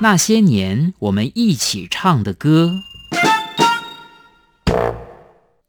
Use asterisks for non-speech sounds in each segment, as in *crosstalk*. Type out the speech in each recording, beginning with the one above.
那些年我们一起唱的歌。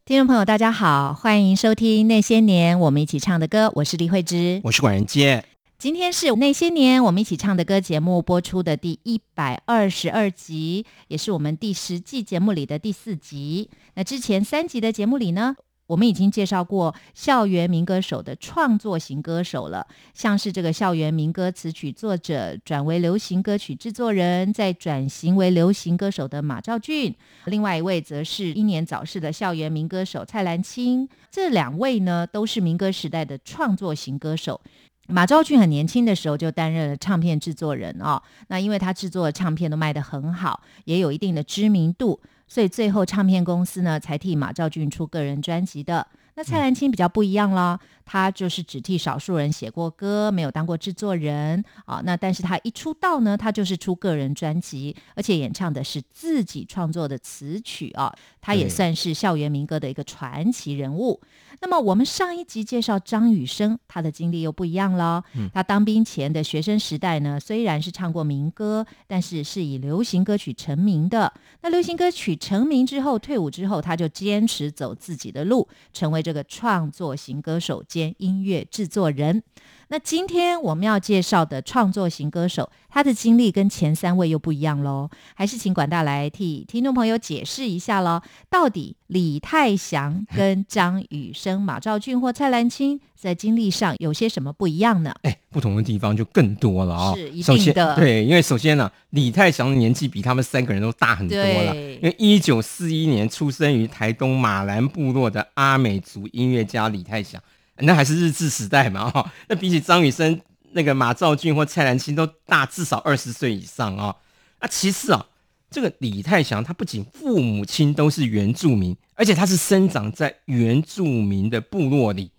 听众朋友，大家好，欢迎收听《那些年我们一起唱的歌》，我是李慧芝，我是管仁杰。今天是那些年我们一起唱的歌节目播出的第一百二十二集，也是我们第十季节目里的第四集。那之前三集的节目里呢？我们已经介绍过校园民歌手的创作型歌手了，像是这个校园民歌词曲作者转为流行歌曲制作人，再转型为流行歌手的马兆俊，另外一位则是英年早逝的校园民歌手蔡澜清。这两位呢，都是民歌时代的创作型歌手。马兆俊很年轻的时候就担任了唱片制作人哦，那因为他制作的唱片都卖得很好，也有一定的知名度。所以最后唱片公司呢，才替马兆俊出个人专辑的。那蔡澜清比较不一样了，他就是只替少数人写过歌，没有当过制作人啊。那但是他一出道呢，他就是出个人专辑，而且演唱的是自己创作的词曲啊。他也算是校园民歌的一个传奇人物。那么我们上一集介绍张雨生，他的经历又不一样了。他当兵前的学生时代呢，虽然是唱过民歌，但是是以流行歌曲成名的。那流行歌曲成名之后，退伍之后，他就坚持走自己的路，成为这个创作型歌手兼音乐制作人。那今天我们要介绍的创作型歌手，他的经历跟前三位又不一样喽。还是请管大来替听众朋友解释一下喽，到底李泰祥跟张雨生、*laughs* 马兆俊或蔡澜清在经历上有些什么不一样呢？哎，不同的地方就更多了啊。是一定的，对，因为首先呢，李泰祥的年纪比他们三个人都大很多了。因为一九四一年出生于台东马兰部落的阿美族音乐家李泰祥。那还是日治时代嘛，哈，*laughs* 那比起张雨生、那个马兆俊或蔡澜清都大至少二十岁以上啊。那其次啊，这个李泰祥他不仅父母亲都是原住民，而且他是生长在原住民的部落里。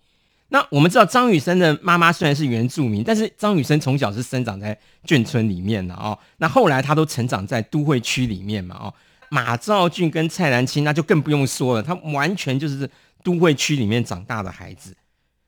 那我们知道张雨生的妈妈虽然是原住民，但是张雨生从小是生长在眷村里面的哦。那后来他都成长在都会区里面嘛，哦，马兆俊跟蔡澜清那就更不用说了，他完全就是都会区里面长大的孩子。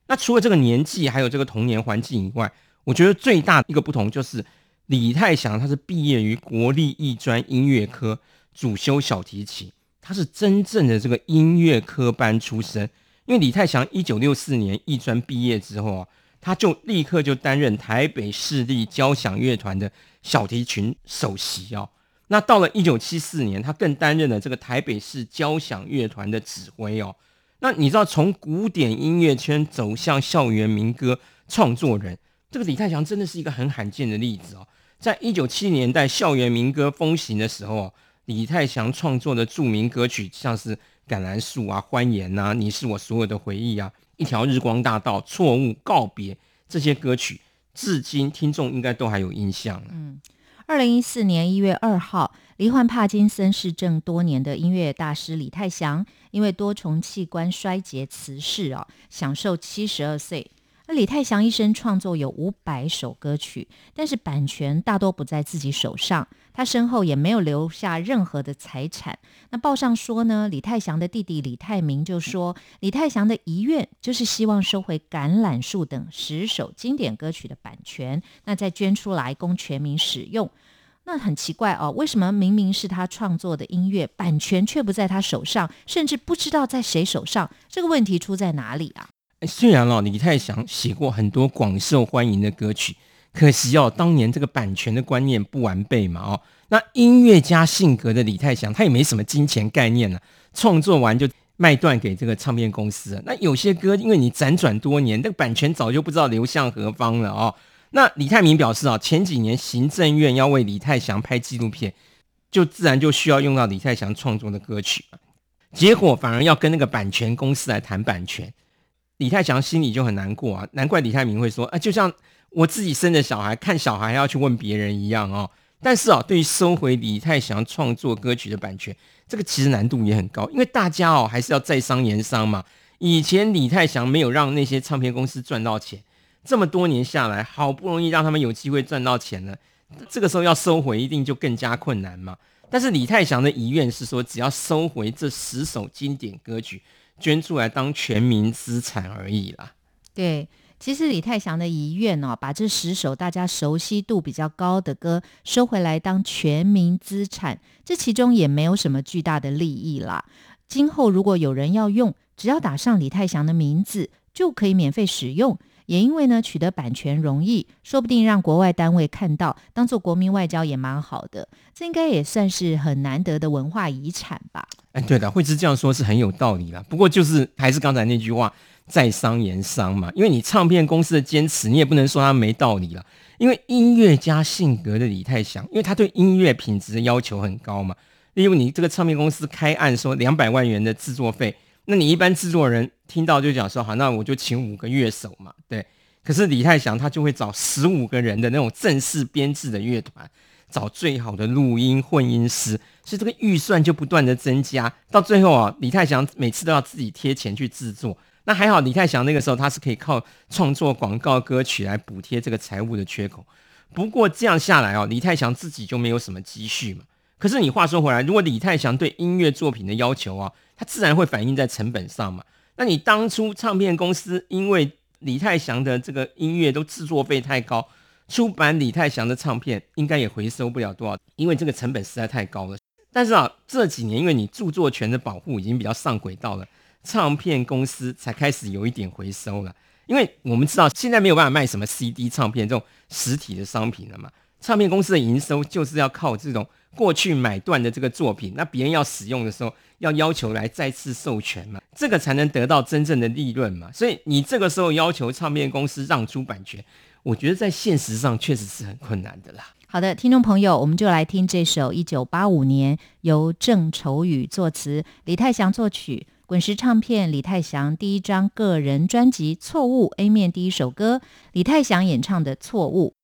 那除了这个年纪，还有这个童年环境以外，我觉得最大一个不同就是李泰祥他是毕业于国立艺专音乐科，主修小提琴，他是真正的这个音乐科班出身。因为李泰祥一九六四年艺专毕业之后啊，他就立刻就担任台北市立交响乐团的小提琴首席哦。那到了一九七四年，他更担任了这个台北市交响乐团的指挥哦。那你知道从古典音乐圈走向校园民歌创作人，这个李泰祥真的是一个很罕见的例子哦。在一九七年代校园民歌风行的时候，李泰祥创作的著名歌曲像是《橄榄树》啊、《欢颜》呐、《你是我所有的回忆》啊、《一条日光大道》、《错误》、《告别》这些歌曲，至今听众应该都还有印象。嗯，二零一四年一月二号。罹患帕金森氏症多年的音乐大师李泰祥，因为多重器官衰竭辞世哦，享受七十二岁。那李泰祥一生创作有五百首歌曲，但是版权大多不在自己手上，他身后也没有留下任何的财产。那报上说呢，李泰祥的弟弟李泰明就说，李泰祥的遗愿就是希望收回《橄榄树》等十首经典歌曲的版权，那再捐出来供全民使用。那很奇怪哦，为什么明明是他创作的音乐，版权却不在他手上，甚至不知道在谁手上？这个问题出在哪里啊？虽然哦，李泰祥写过很多广受欢迎的歌曲，可惜哦，当年这个版权的观念不完备嘛哦。那音乐家性格的李泰祥，他也没什么金钱概念呢，创作完就卖断给这个唱片公司。那有些歌，因为你辗转多年，那个版权早就不知道流向何方了哦。那李泰明表示啊，前几年行政院要为李泰祥拍纪录片，就自然就需要用到李泰祥创作的歌曲结果反而要跟那个版权公司来谈版权，李泰祥心里就很难过啊。难怪李泰明会说啊，就像我自己生的小孩，看小孩要去问别人一样哦。但是啊，对于收回李泰祥创作歌曲的版权，这个其实难度也很高，因为大家哦还是要在商言商嘛。以前李泰祥没有让那些唱片公司赚到钱。这么多年下来，好不容易让他们有机会赚到钱了，这个时候要收回，一定就更加困难嘛。但是李泰祥的遗愿是说，只要收回这十首经典歌曲，捐出来当全民资产而已啦。对，其实李泰祥的遗愿哦，把这十首大家熟悉度比较高的歌收回来当全民资产，这其中也没有什么巨大的利益啦。今后如果有人要用，只要打上李泰祥的名字，就可以免费使用。也因为呢，取得版权容易，说不定让国外单位看到，当做国民外交也蛮好的。这应该也算是很难得的文化遗产吧？哎，对的，慧芝这样说是很有道理啦。不过就是还是刚才那句话，在商言商嘛。因为你唱片公司的坚持，你也不能说他没道理了。因为音乐家性格的李泰祥，因为他对音乐品质的要求很高嘛。例如你这个唱片公司开案说两百万元的制作费。那你一般制作人听到就讲说好，那我就请五个乐手嘛，对。可是李泰祥他就会找十五个人的那种正式编制的乐团，找最好的录音混音师，所以这个预算就不断的增加。到最后啊，李泰祥每次都要自己贴钱去制作。那还好，李泰祥那个时候他是可以靠创作广告歌曲来补贴这个财务的缺口。不过这样下来哦，李泰祥自己就没有什么积蓄嘛。可是你话说回来，如果李泰祥对音乐作品的要求啊，他自然会反映在成本上嘛。那你当初唱片公司因为李泰祥的这个音乐都制作费太高，出版李泰祥的唱片应该也回收不了多少，因为这个成本实在太高了。但是啊，这几年因为你著作权的保护已经比较上轨道了，唱片公司才开始有一点回收了。因为我们知道现在没有办法卖什么 CD 唱片这种实体的商品了嘛，唱片公司的营收就是要靠这种。过去买断的这个作品，那别人要使用的时候，要要求来再次授权嘛，这个才能得到真正的利润嘛。所以你这个时候要求唱片公司让出版权，我觉得在现实上确实是很困难的啦。好的，听众朋友，我们就来听这首一九八五年由郑愁予作词、李泰祥作曲、滚石唱片李泰祥第一张个人专辑《错误》A 面第一首歌，李泰祥演唱的《错误》。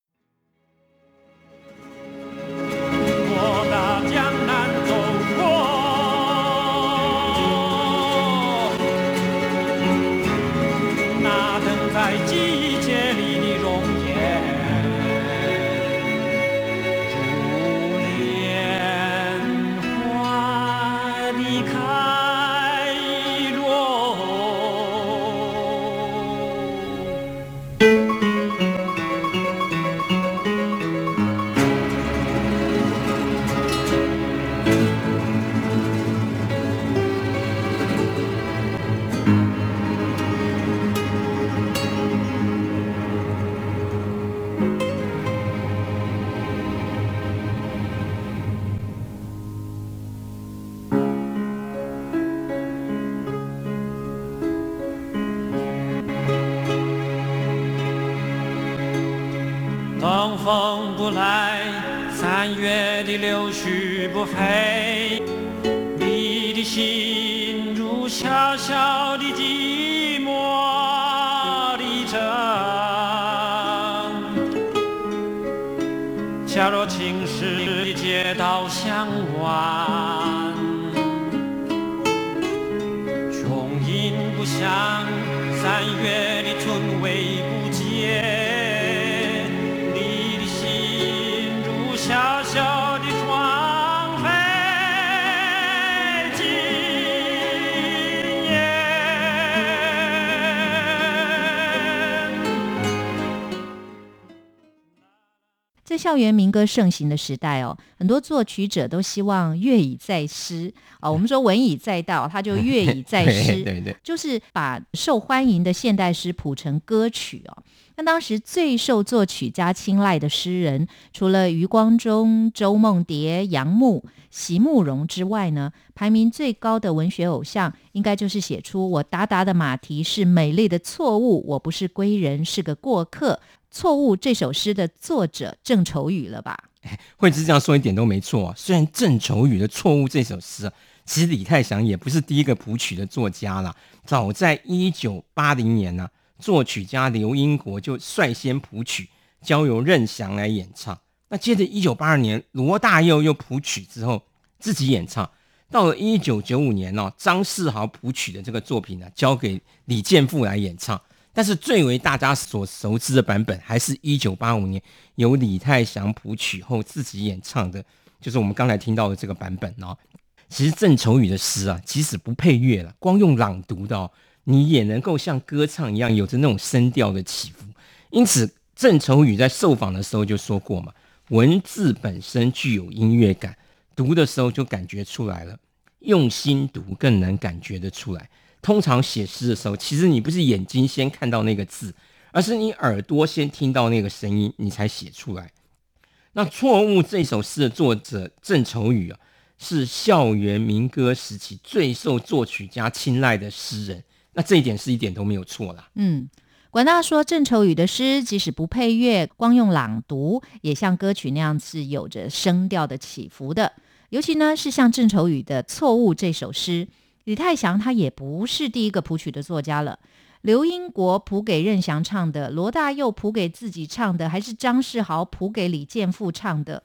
穿越校园民歌盛行的时代哦，很多作曲者都希望乐以载诗啊。我们说文以载道，他就乐以载诗，*laughs* 对对，就是把受欢迎的现代诗谱成歌曲哦。那当时最受作曲家青睐的诗人，除了余光中、周梦蝶、杨牧、席慕容之外呢，排名最高的文学偶像，应该就是写出“我达达的马蹄是美丽的错误，我不是归人，是个过客。”错误这首诗的作者郑愁予了吧？*laughs* 惠芝这样说一点都没错。虽然郑愁予的《错误》这首诗，其实李泰祥也不是第一个谱曲的作家了。早在一九八零年呢，作曲家刘英国就率先谱曲，交由任翔来演唱。那接着一九八二年，罗大佑又谱曲之后自己演唱。到了一九九五年呢，张世豪谱曲的这个作品呢，交给李健富来演唱。但是最为大家所熟知的版本，还是一九八五年由李泰祥谱曲后自己演唱的，就是我们刚才听到的这个版本哦。其实郑愁予的诗啊，即使不配乐了，光用朗读的哦，你也能够像歌唱一样，有着那种声调的起伏。因此，郑愁予在受访的时候就说过嘛，文字本身具有音乐感，读的时候就感觉出来了。用心读更能感觉得出来。通常写诗的时候，其实你不是眼睛先看到那个字，而是你耳朵先听到那个声音，你才写出来。那错误这首诗的作者郑愁予啊，是校园民歌时期最受作曲家青睐的诗人。那这一点是一点都没有错啦。嗯，管大说郑愁予的诗，即使不配乐，光用朗读，也像歌曲那样是有着声调的起伏的。尤其呢，是像郑愁予的《错误》这首诗，李泰祥他也不是第一个谱曲的作家了。刘英国谱给任翔唱的，罗大佑谱给自己唱的，还是张世豪谱给李健富唱的，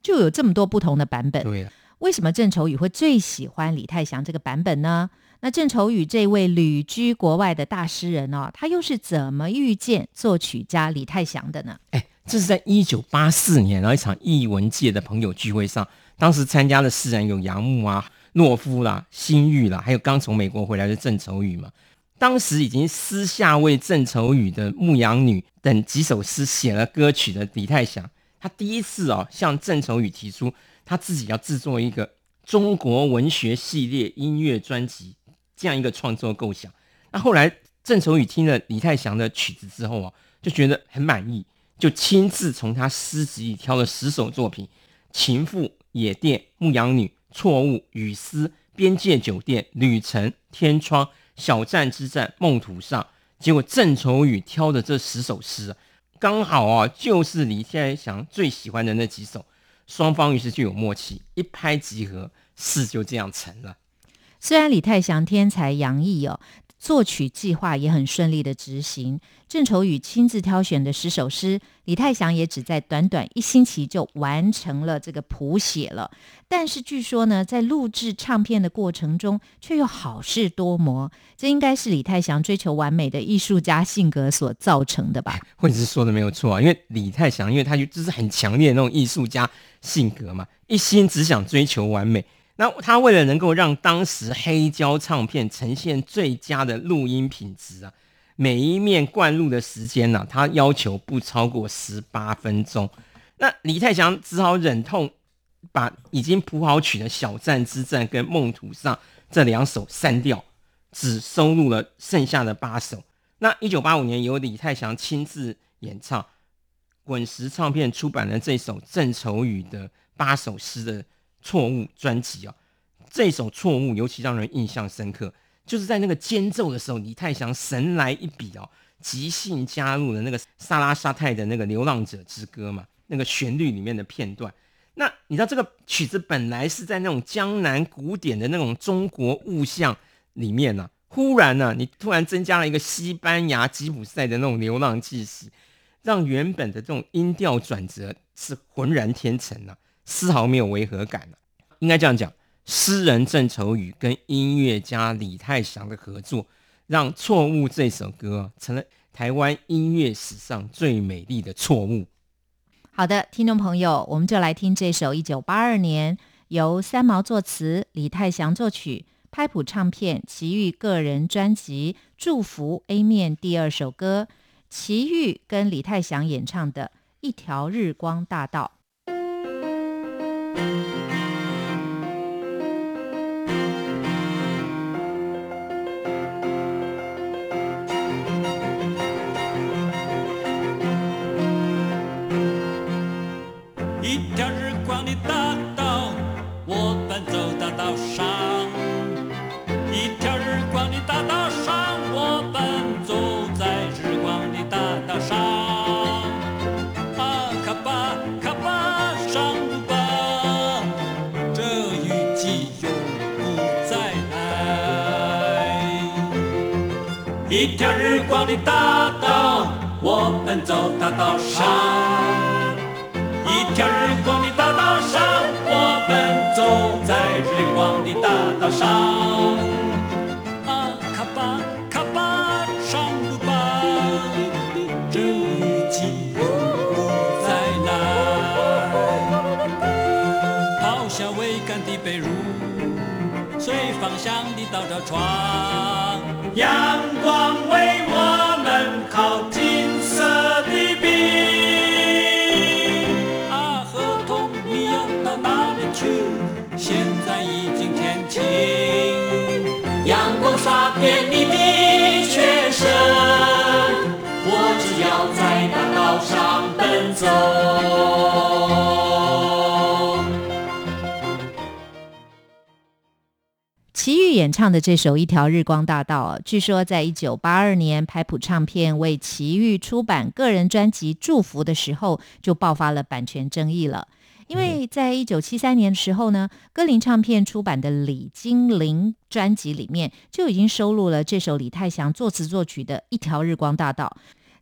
就有这么多不同的版本。对为什么郑愁予会最喜欢李泰祥这个版本呢？那郑愁予这位旅居国外的大诗人哦，他又是怎么遇见作曲家李泰祥的呢？哎，这是在一九八四年，然后一场艺文界的朋友聚会上。当时参加的诗人有杨牧啊、诺夫啦、心玉啦，还有刚从美国回来的郑愁予嘛。当时已经私下为郑愁予的《牧羊女》等几首诗写了歌曲的李泰祥，他第一次哦向郑愁予提出他自己要制作一个中国文学系列音乐专辑这样一个创作构想。那后来郑愁予听了李泰祥的曲子之后啊，就觉得很满意，就亲自从他诗集里挑了十首作品，《情妇》。野店、牧羊女、错误、雨丝、边界酒店、旅程、天窗、小站之战、梦途上。结果郑愁予挑的这十首诗，刚好啊，就是李天祥最喜欢的那几首。双方于是就有默契，一拍即合，事就这样成了。虽然李泰祥天才洋溢哦。作曲计划也很顺利的执行，郑愁予亲自挑选的十首诗，李泰祥也只在短短一星期就完成了这个谱写了。但是据说呢，在录制唱片的过程中，却又好事多磨，这应该是李泰祥追求完美的艺术家性格所造成的吧？或者是说的没有错啊，因为李泰祥，因为他就就是很强烈的那种艺术家性格嘛，一心只想追求完美。那他为了能够让当时黑胶唱片呈现最佳的录音品质啊，每一面灌录的时间呢，他要求不超过十八分钟。那李泰祥只好忍痛把已经谱好曲的《小站之战》跟《梦途上》这两首删掉，只收录了剩下的八首。那一九八五年由李泰祥亲自演唱，滚石唱片出版了这首郑愁予的八首诗的。错误专辑啊，这首错误尤其让人印象深刻，就是在那个间奏的时候，李泰祥神来一笔哦，即兴加入了那个萨拉沙泰的那个《流浪者之歌》嘛，那个旋律里面的片段。那你知道这个曲子本来是在那种江南古典的那种中国物象里面呢，忽然呢，你突然增加了一个西班牙吉普赛的那种流浪气息，让原本的这种音调转折是浑然天成啊。丝毫没有违和感应该这样讲，诗人郑愁予跟音乐家李泰祥的合作，让《错误》这首歌成了台湾音乐史上最美丽的错误。好的，听众朋友，我们就来听这首一九八二年由三毛作词、李泰祥作曲、拍谱唱片奇遇个人专辑《祝福》A 面第二首歌，奇遇跟李泰祥演唱的《一条日光大道》。光的大道，我们走大道上。一条日光的大道上，我们走在日光的大道上。啊，卡巴卡巴上路吧，这一季永不再来。抛下桅杆的被褥，随方向的倒着床。阳光为我靠金色的饼。啊，河童你要到哪里去？现在已经天晴，阳光洒遍你的全身，我只要在大道上奔走。演唱的这首《一条日光大道》啊，据说在一九八二年拍谱唱片为齐豫出版个人专辑《祝福》的时候，就爆发了版权争议了。因为在一九七三年的时候呢，歌林唱片出版的李金玲专辑里面就已经收录了这首李泰祥作词作曲的《一条日光大道》。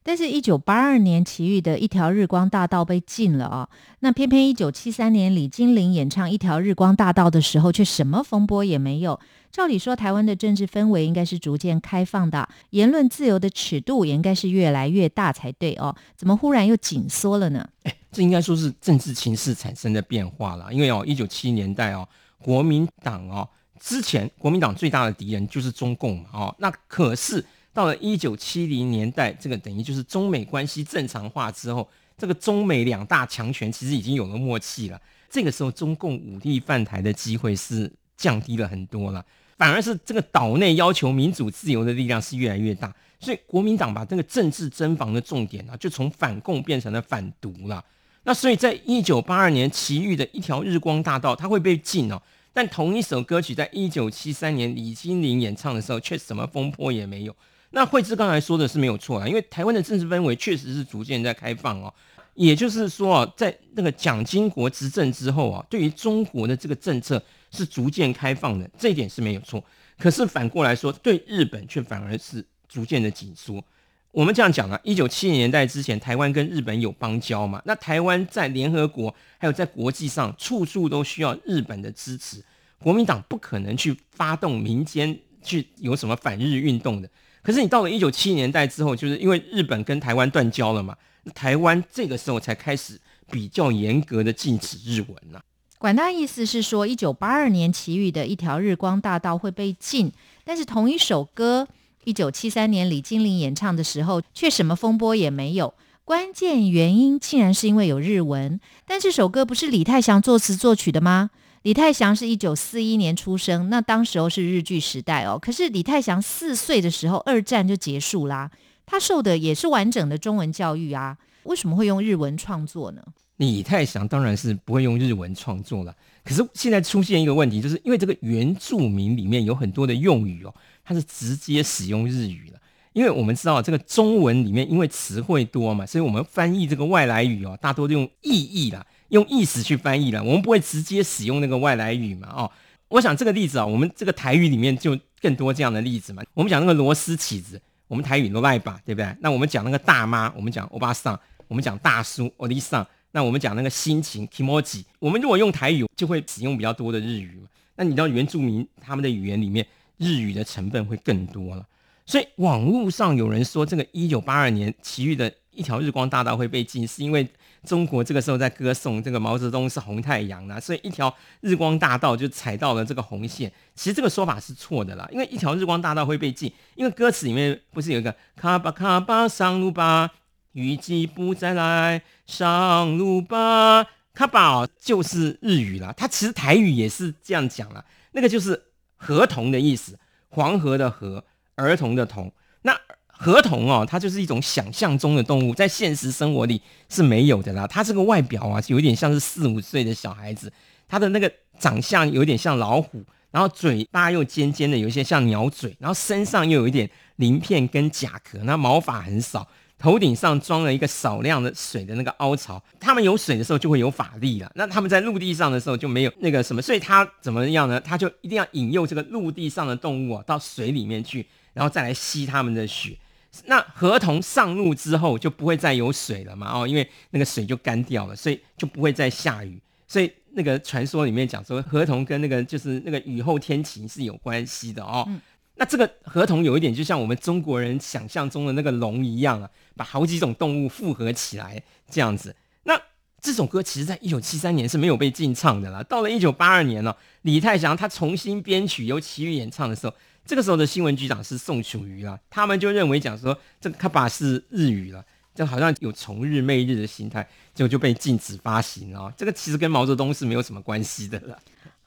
但是，一九八二年齐豫的《一条日光大道》被禁了啊。那偏偏一九七三年李金玲演唱《一条日光大道》的时候，却什么风波也没有。照理说，台湾的政治氛围应该是逐渐开放的，言论自由的尺度也应该是越来越大才对哦。怎么忽然又紧缩了呢？哎，这应该说是政治情势产生的变化了。因为哦，一九七年代哦，国民党哦，之前国民党最大的敌人就是中共嘛哦。那可是到了一九七零年代，这个等于就是中美关系正常化之后，这个中美两大强权其实已经有了默契了。这个时候，中共武力犯台的机会是降低了很多了。反而是这个岛内要求民主自由的力量是越来越大，所以国民党把这个政治征防的重点啊，就从反共变成了反独了。那所以在一九八二年，奇遇的一条日光大道，它会被禁哦。但同一首歌曲，在一九七三年李金玲演唱的时候，却什么风波也没有。那惠智刚才说的是没有错啊，因为台湾的政治氛围确实是逐渐在开放哦。也就是说啊，在那个蒋经国执政之后啊，对于中国的这个政策。是逐渐开放的，这一点是没有错。可是反过来说，对日本却反而是逐渐的紧缩。我们这样讲啊，一九七零年代之前，台湾跟日本有邦交嘛？那台湾在联合国还有在国际上，处处都需要日本的支持。国民党不可能去发动民间去有什么反日运动的。可是你到了一九七零年代之后，就是因为日本跟台湾断交了嘛，台湾这个时候才开始比较严格的禁止日文了。管大意思是说，一九八二年奇遇的一条日光大道会被禁，但是同一首歌，一九七三年李金玲演唱的时候，却什么风波也没有。关键原因竟然是因为有日文，但这首歌不是李泰祥作词作曲的吗？李泰祥是一九四一年出生，那当时候是日据时代哦。可是李泰祥四岁的时候，二战就结束啦，他受的也是完整的中文教育啊，为什么会用日文创作呢？李泰祥当然是不会用日文创作了，可是现在出现一个问题，就是因为这个原住民里面有很多的用语哦，它是直接使用日语了。因为我们知道这个中文里面因为词汇多嘛，所以我们翻译这个外来语哦，大多都用意义啦，用意思去翻译了，我们不会直接使用那个外来语嘛。哦，我想这个例子啊，我们这个台语里面就更多这样的例子嘛。我们讲那个螺丝起子，我们台语罗赖吧，对不对？那我们讲那个大妈，我们讲欧巴桑，我们讲大叔欧丽桑。那我们讲那个心情 kimoji，我们如果用台语就会使用比较多的日语嘛。那你知道原住民他们的语言里面日语的成分会更多了，所以网络上有人说这个一九八二年奇遇的一条日光大道会被禁，是因为中国这个时候在歌颂这个毛泽东是红太阳呢，所以一条日光大道就踩到了这个红线。其实这个说法是错的啦，因为一条日光大道会被禁，因为歌词里面不是有一个卡巴卡巴上路吧。雨季不再来上路吧，卡宝就是日语啦。它其实台语也是这样讲啦，那个就是河童的意思，黄河的河，儿童的童。那河童哦，它就是一种想象中的动物，在现实生活里是没有的啦。它这个外表啊，有点像是四五岁的小孩子，它的那个长相有点像老虎，然后嘴巴又尖尖的，有一些像鸟嘴，然后身上又有一点鳞片跟甲壳，那毛发很少。头顶上装了一个少量的水的那个凹槽，他们有水的时候就会有法力了。那他们在陆地上的时候就没有那个什么，所以他怎么样呢？他就一定要引诱这个陆地上的动物啊到水里面去，然后再来吸他们的血。那河童上路之后就不会再有水了嘛？哦，因为那个水就干掉了，所以就不会再下雨。所以那个传说里面讲说，河童跟那个就是那个雨后天晴是有关系的哦。那这个河童有一点，就像我们中国人想象中的那个龙一样啊，把好几种动物复合起来这样子。那这首歌其实在一九七三年是没有被禁唱的啦。到了一九八二年呢，李泰祥他重新编曲由齐豫演唱的时候，这个时候的新闻局长是宋楚瑜啦，他们就认为讲说这个卡巴是日语了，就好像有崇日媚日的心态，结果就被禁止发行啊。这个其实跟毛泽东是没有什么关系的了。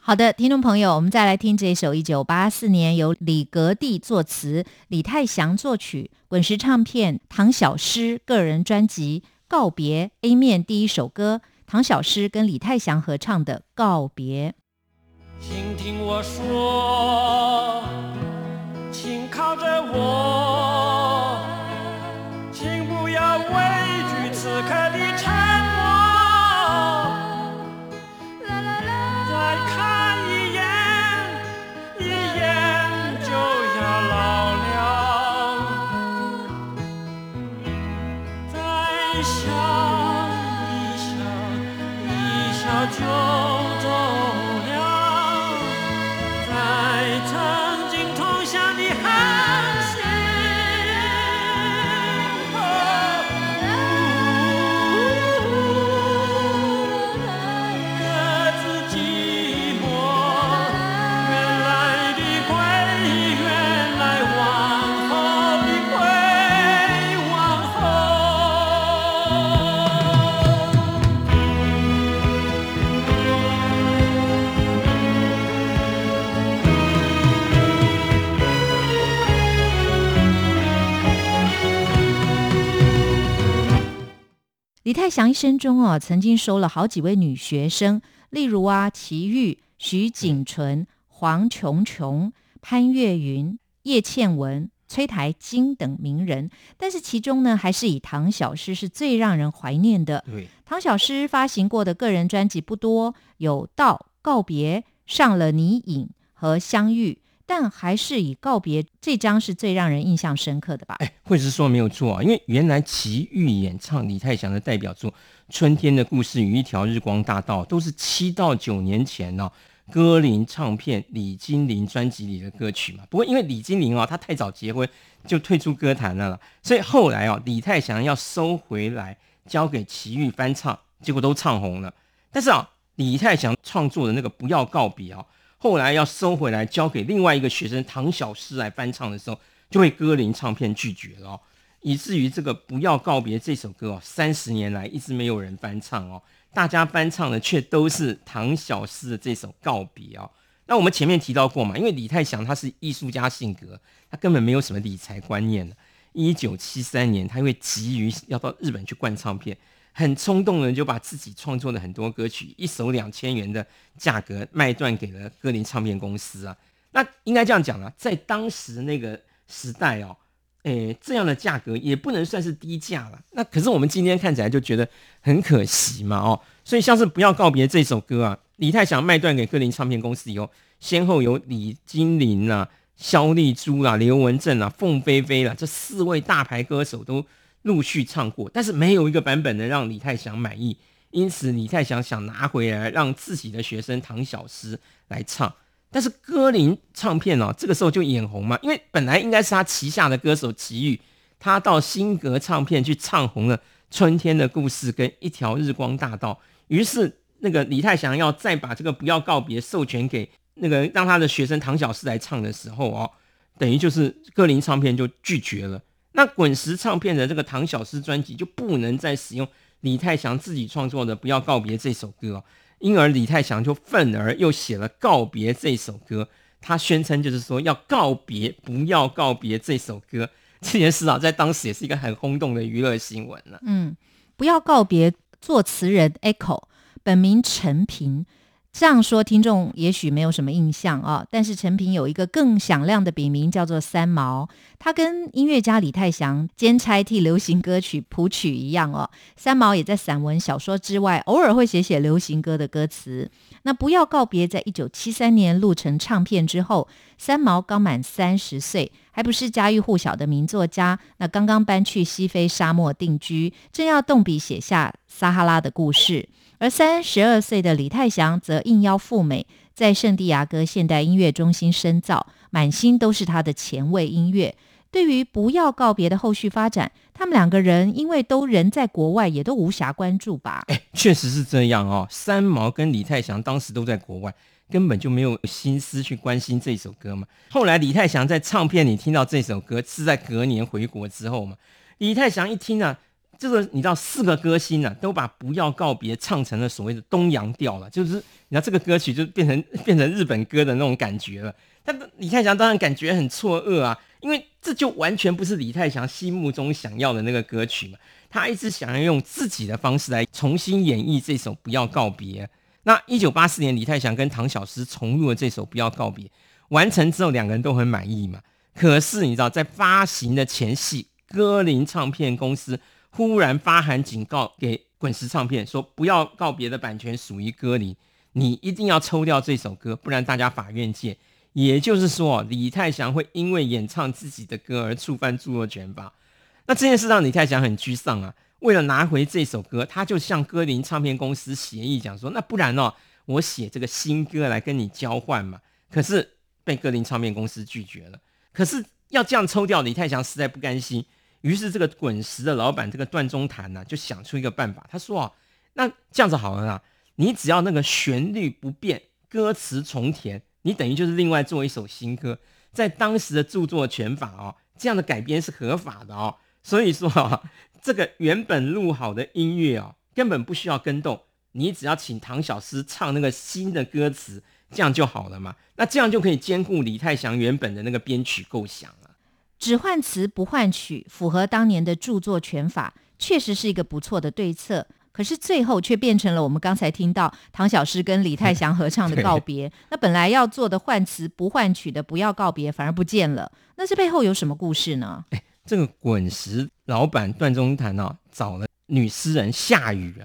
好的，听众朋友，我们再来听这首一九八四年由李格弟作词、李泰祥作曲、滚石唱片唐小诗个人专辑《告别》A 面第一首歌，唐小诗跟李泰祥合唱的《告别》。请听我说，请靠着我，李泰祥一生中啊，曾经收了好几位女学生，例如啊，齐豫、徐锦纯、黄琼琼、潘越云、叶倩文、崔台金等名人。但是其中呢，还是以唐小诗是最让人怀念的。对，唐小诗发行过的个人专辑不多，有《道》《告别》《上了你影》和《相遇》，但还是以《告别》这张是最让人印象深刻的吧？哎，或者是说没有错啊，因为原来齐豫演唱李泰祥的代表作《春天的故事与一条日光大道》，都是七到九年前呢、歌林唱片李金玲专辑里的歌曲嘛。不过因为李金玲啊，她太早结婚就退出歌坛了啦，所以后来啊，李泰祥要收回来交给齐豫翻唱，结果都唱红了。但是啊，李泰祥创作的那个《不要告别》啊，后来要收回来交给另外一个学生唐小诗来翻唱的时候，就被歌林唱片拒绝了、哦，以至于这个《不要告别》这首歌哦，三十年来一直没有人翻唱哦，大家翻唱的却都是唐小诗的这首《告别》哦。那我们前面提到过嘛，因为李泰祥他是艺术家性格，他根本没有什么理财观念的。一九七三年，他因为急于要到日本去灌唱片，很冲动的就把自己创作的很多歌曲，一首两千元的价格卖断给了歌林唱片公司啊。那应该这样讲啊，在当时那个时代哦，诶，这样的价格也不能算是低价了。那可是我们今天看起来就觉得很可惜嘛，哦，所以像是《不要告别》这首歌啊，李泰祥卖断给歌林唱片公司以后，先后有李金玲啊、萧丽珠啦、刘文正啊、凤飞飞啦这四位大牌歌手都陆续唱过，但是没有一个版本能让李泰祥满意。因此，李泰祥想拿回来让自己的学生唐小诗来唱。但是歌林唱片哦，这个时候就眼红嘛，因为本来应该是他旗下的歌手齐豫，他到新格唱片去唱红了《春天的故事》跟《一条日光大道》，于是那个李泰祥要再把这个《不要告别》授权给那个让他的学生唐小诗来唱的时候哦，等于就是歌林唱片就拒绝了。那滚石唱片的这个唐小诗专辑就不能再使用李泰祥自己创作的《不要告别》这首歌。因而李泰祥就愤而又写了《告别》这首歌，他宣称就是说要告别，不要告别这首歌。这件事啊，在当时也是一个很轰动的娱乐新闻了。嗯，不要告别作词人 Echo，本名陈平。这样说，听众也许没有什么印象啊。但是陈平有一个更响亮的笔名，叫做三毛。他跟音乐家李泰祥兼差替流行歌曲谱曲一样哦。三毛也在散文、小说之外，偶尔会写写流行歌的歌词。那不要告别，在一九七三年录成唱片之后，三毛刚满三十岁，还不是家喻户晓的名作家。那刚刚搬去西非沙漠定居，正要动笔写下撒哈拉的故事。而三十二岁的李泰祥则应邀赴美，在圣地亚哥现代音乐中心深造，满心都是他的前卫音乐。对于不要告别的后续发展，他们两个人因为都人在国外，也都无暇关注吧。哎，确实是这样哦。三毛跟李泰祥当时都在国外，根本就没有心思去关心这首歌嘛。后来李泰祥在唱片里听到这首歌，是在隔年回国之后嘛。李泰祥一听啊，这个你知道，四个歌星呢都把《不要告别》唱成了所谓的东洋调了，就是你知道这个歌曲就变成变成日本歌的那种感觉了。但李泰祥当然感觉很错愕啊，因为这就完全不是李泰祥心目中想要的那个歌曲嘛。他一直想要用自己的方式来重新演绎这首《不要告别》。那一九八四年，李泰祥跟唐小诗重录了这首《不要告别》，完成之后两个人都很满意嘛。可是你知道，在发行的前夕，歌林唱片公司忽然发函警告给滚石唱片，说《不要告别》的版权属于歌林，你一定要抽掉这首歌，不然大家法院见。也就是说，李泰祥会因为演唱自己的歌而触犯著作权法。那这件事让李泰祥很沮丧啊！为了拿回这首歌，他就向歌林唱片公司协议，讲说：“那不然哦，我写这个新歌来跟你交换嘛。”可是被歌林唱片公司拒绝了。可是要这样抽掉，李泰祥实在不甘心。于是这个滚石的老板这个段中谈呢，就想出一个办法。他说：“啊，那这样子好了啊，你只要那个旋律不变，歌词重填，你等于就是另外做一首新歌，在当时的著作权法哦，这样的改编是合法的哦。”所以说啊，这个原本录好的音乐哦，根本不需要跟动，你只要请唐小诗唱那个新的歌词，这样就好了嘛。那这样就可以兼顾李泰祥原本的那个编曲构想了。只换词不换曲，符合当年的著作权法，确实是一个不错的对策。可是最后却变成了我们刚才听到唐小诗跟李泰祥合唱的 *laughs* 告别。那本来要做的换词不换曲的不要告别，反而不见了。那这背后有什么故事呢？这个滚石老板段中谈哦，找了女诗人夏雨啊，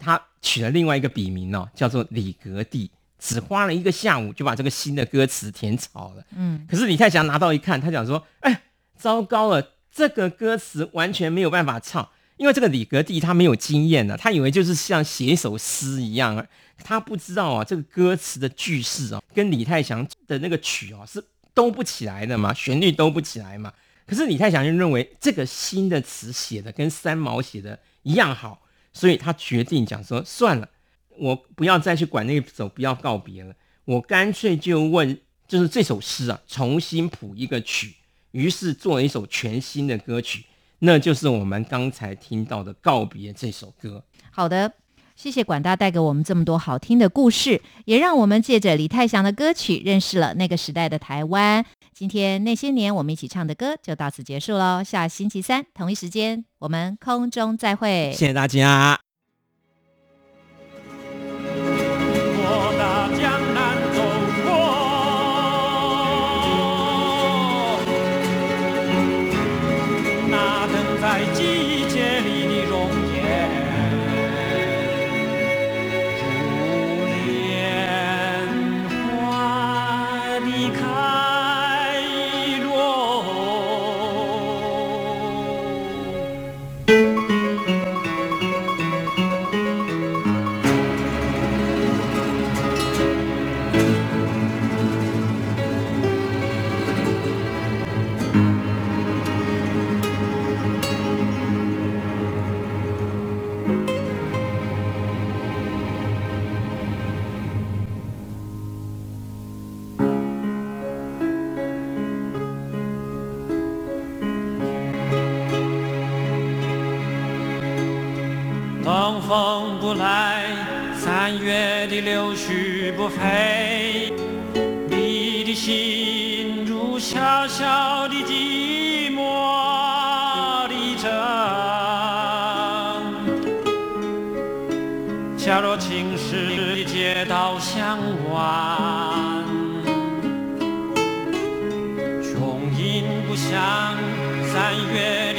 他取了另外一个笔名哦，叫做李格弟，只花了一个下午就把这个新的歌词填草了。嗯，可是李泰祥拿到一看，他讲说：“哎，糟糕了，这个歌词完全没有办法唱，因为这个李格弟他没有经验呢，他以为就是像写一首诗一样，他不知道啊，这个歌词的句式啊，跟李泰祥的那个曲啊是都不起来的嘛，旋律都不起来嘛。”可是李泰祥就认为这个新的词写的跟三毛写的一样好，所以他决定讲说算了，我不要再去管那首不要告别了，我干脆就问，就是这首诗啊，重新谱一个曲，于是做了一首全新的歌曲，那就是我们刚才听到的告别这首歌。好的。谢谢管大带给我们这么多好听的故事，也让我们借着李泰祥的歌曲认识了那个时代的台湾。今天那些年我们一起唱的歌就到此结束喽，下星期三同一时间我们空中再会。谢谢大家。寞的城。假若青石的街道向晚，琼音不响，三月